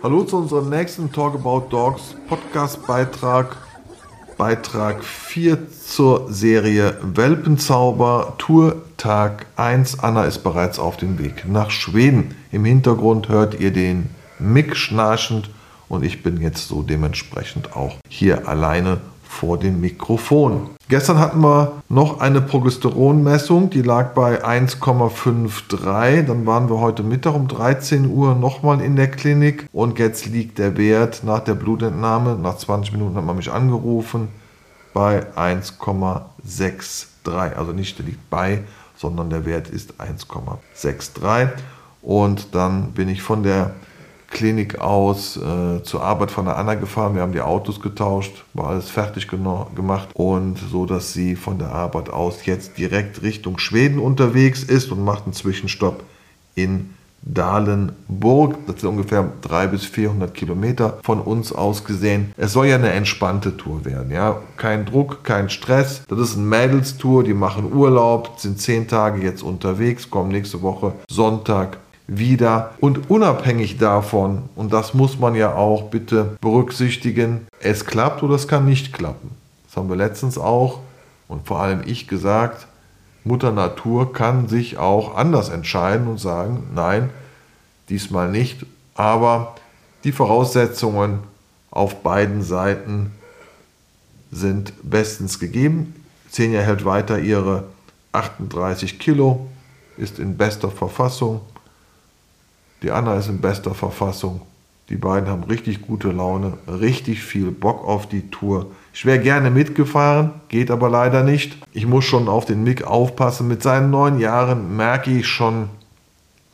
Hallo zu unserem nächsten Talk About Dogs Podcast Beitrag. Beitrag 4 zur Serie Welpenzauber Tour Tag 1. Anna ist bereits auf dem Weg nach Schweden. Im Hintergrund hört ihr den Mick schnarchend und ich bin jetzt so dementsprechend auch hier alleine vor dem Mikrofon. Gestern hatten wir noch eine Progesteronmessung, die lag bei 1,53. Dann waren wir heute Mittag um 13 Uhr nochmal in der Klinik und jetzt liegt der Wert nach der Blutentnahme, nach 20 Minuten hat man mich angerufen, bei 1,63. Also nicht der liegt bei, sondern der Wert ist 1,63. Und dann bin ich von der Klinik aus äh, zur Arbeit von der Anna gefahren. Wir haben die Autos getauscht, war alles fertig gemacht und so, dass sie von der Arbeit aus jetzt direkt Richtung Schweden unterwegs ist und macht einen Zwischenstopp in Dahlenburg. Das sind ungefähr 300 bis 400 Kilometer von uns aus gesehen. Es soll ja eine entspannte Tour werden. Ja? Kein Druck, kein Stress. Das ist ein Mädelstour, die machen Urlaub, sind zehn Tage jetzt unterwegs, kommen nächste Woche Sonntag wieder. Und unabhängig davon, und das muss man ja auch bitte berücksichtigen, es klappt oder es kann nicht klappen. Das haben wir letztens auch und vor allem ich gesagt, Mutter Natur kann sich auch anders entscheiden und sagen, nein, diesmal nicht. Aber die Voraussetzungen auf beiden Seiten sind bestens gegeben. Xenia hält weiter ihre 38 Kilo, ist in bester Verfassung, die Anna ist in bester Verfassung. Die beiden haben richtig gute Laune, richtig viel Bock auf die Tour. Ich wäre gerne mitgefahren, geht aber leider nicht. Ich muss schon auf den Mick aufpassen. Mit seinen neun Jahren merke ich schon,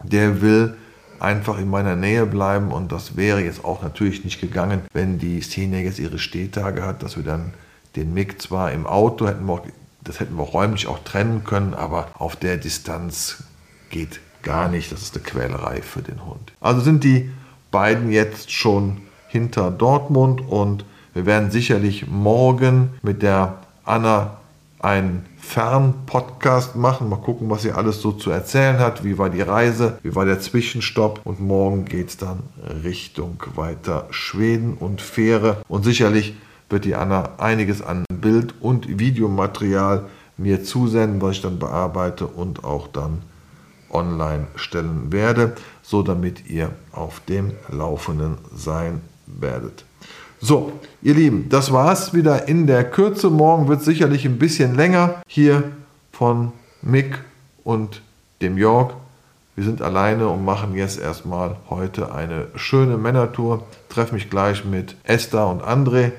der will einfach in meiner Nähe bleiben und das wäre jetzt auch natürlich nicht gegangen, wenn die Szene jetzt ihre Stehtage hat, dass wir dann den Mick zwar im Auto hätten wir, das hätten wir räumlich auch trennen können, aber auf der Distanz geht gar nicht. Das ist eine Quälerei für den Hund. Also sind die beiden jetzt schon hinter Dortmund und wir werden sicherlich morgen mit der Anna einen Fernpodcast machen. Mal gucken, was sie alles so zu erzählen hat. Wie war die Reise? Wie war der Zwischenstopp? Und morgen geht es dann Richtung weiter Schweden und Fähre. Und sicherlich wird die Anna einiges an Bild- und Videomaterial mir zusenden, was ich dann bearbeite und auch dann online stellen werde, so damit ihr auf dem Laufenden sein werdet. So, ihr Lieben, das war's wieder in der Kürze. Morgen wird sicherlich ein bisschen länger hier von Mick und dem Jörg. Wir sind alleine und machen jetzt erstmal heute eine schöne Männertour. Treffe mich gleich mit Esther und André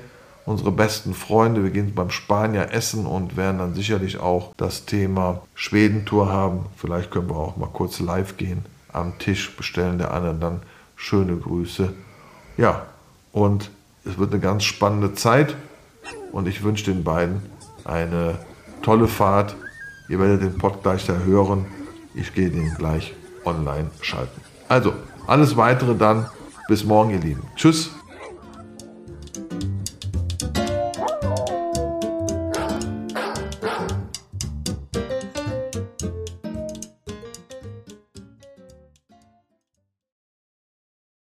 unsere besten Freunde. Wir gehen beim Spanier essen und werden dann sicherlich auch das Thema Schwedentour haben. Vielleicht können wir auch mal kurz live gehen am Tisch, bestellen der anderen dann schöne Grüße. Ja, und es wird eine ganz spannende Zeit und ich wünsche den beiden eine tolle Fahrt. Ihr werdet den Pod gleich da hören. Ich gehe den gleich online schalten. Also, alles weitere dann. Bis morgen, ihr Lieben. Tschüss.